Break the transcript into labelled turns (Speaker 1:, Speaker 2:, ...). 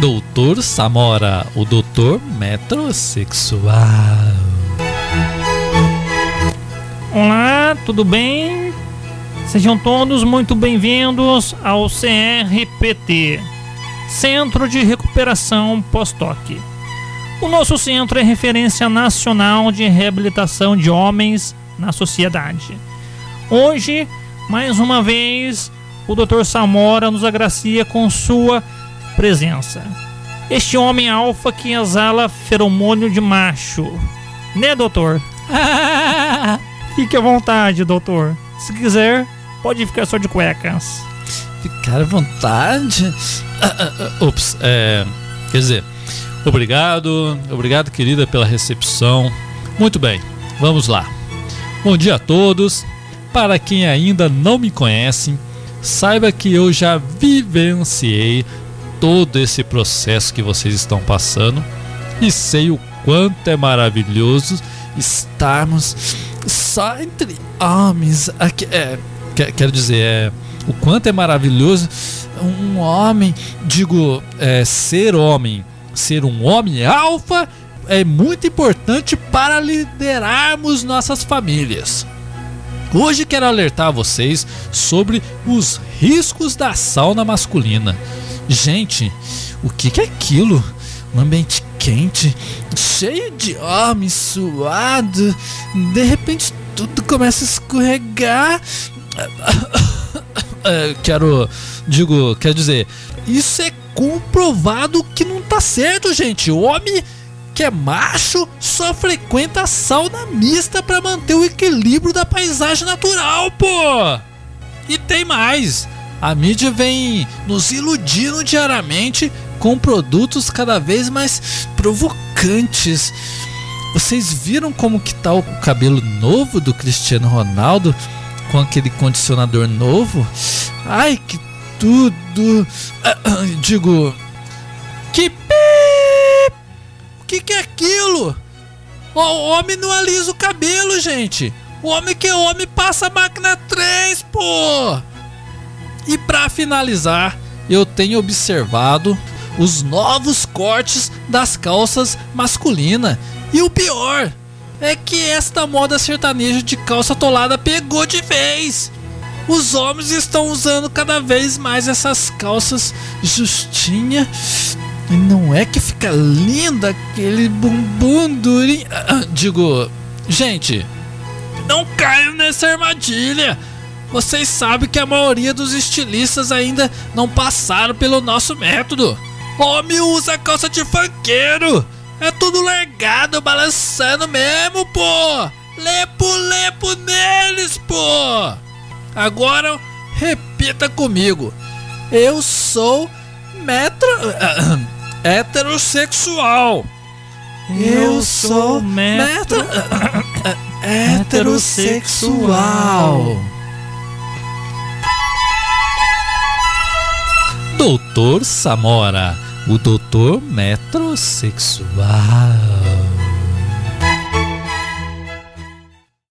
Speaker 1: Doutor Samora, o doutor metrosexual.
Speaker 2: Olá, tudo bem? Sejam todos muito bem-vindos ao CRPT, Centro de Recuperação Pós-Toque. O nosso centro é referência nacional de reabilitação de homens na sociedade. Hoje, mais uma vez, o Dr. Samora nos agracia com sua presença. Este homem alfa que exala feromônio de macho. Né, doutor? Fique à vontade, doutor. Se quiser, pode ficar só de cuecas.
Speaker 1: Ficar à vontade? Ah, ah, ah, ups, é. Quer dizer, obrigado, obrigado, querida, pela recepção. Muito bem, vamos lá. Bom dia a todos. Para quem ainda não me conhece, saiba que eu já vivenciei todo esse processo que vocês estão passando e sei o quanto é maravilhoso estarmos só entre homens. Aqui, é, quero dizer, é, o quanto é maravilhoso um homem, digo, é, ser homem, ser um homem alfa é muito importante para liderarmos nossas famílias. Hoje quero alertar vocês sobre os riscos da sauna masculina. Gente, o que, é aquilo? Um ambiente quente, cheio de homem suado. De repente tudo começa a escorregar. É, quero, digo, quer dizer, isso é comprovado que não tá certo, gente. O homem que é macho só frequenta a sauna mista para manter o equilíbrio da paisagem natural, pô. E tem mais. A mídia vem nos iludindo diariamente com produtos cada vez mais provocantes. Vocês viram como que tá o cabelo novo do Cristiano Ronaldo com aquele condicionador novo? Ai, que tudo! Digo, que que, que é aquilo? O homem não alisa o cabelo, gente. O homem que é homem passa a máquina 3, pô! E para finalizar, eu tenho observado os novos cortes das calças masculinas. E o pior é que esta moda sertaneja de calça tolada pegou de vez. Os homens estão usando cada vez mais essas calças justinha. E não é que fica linda aquele bumbum durinho. Ah, digo, gente, não caiam nessa armadilha. Vocês sabem que a maioria dos estilistas ainda não passaram pelo nosso método. Homem usa calça de fanqueiro. É tudo largado, balançando mesmo, pô. Lepo, lepo neles, pô. Agora, repita comigo. Eu sou metro... heterossexual.
Speaker 2: Eu sou metro...
Speaker 1: heterossexual. Doutor Samora, o doutor metrosexual.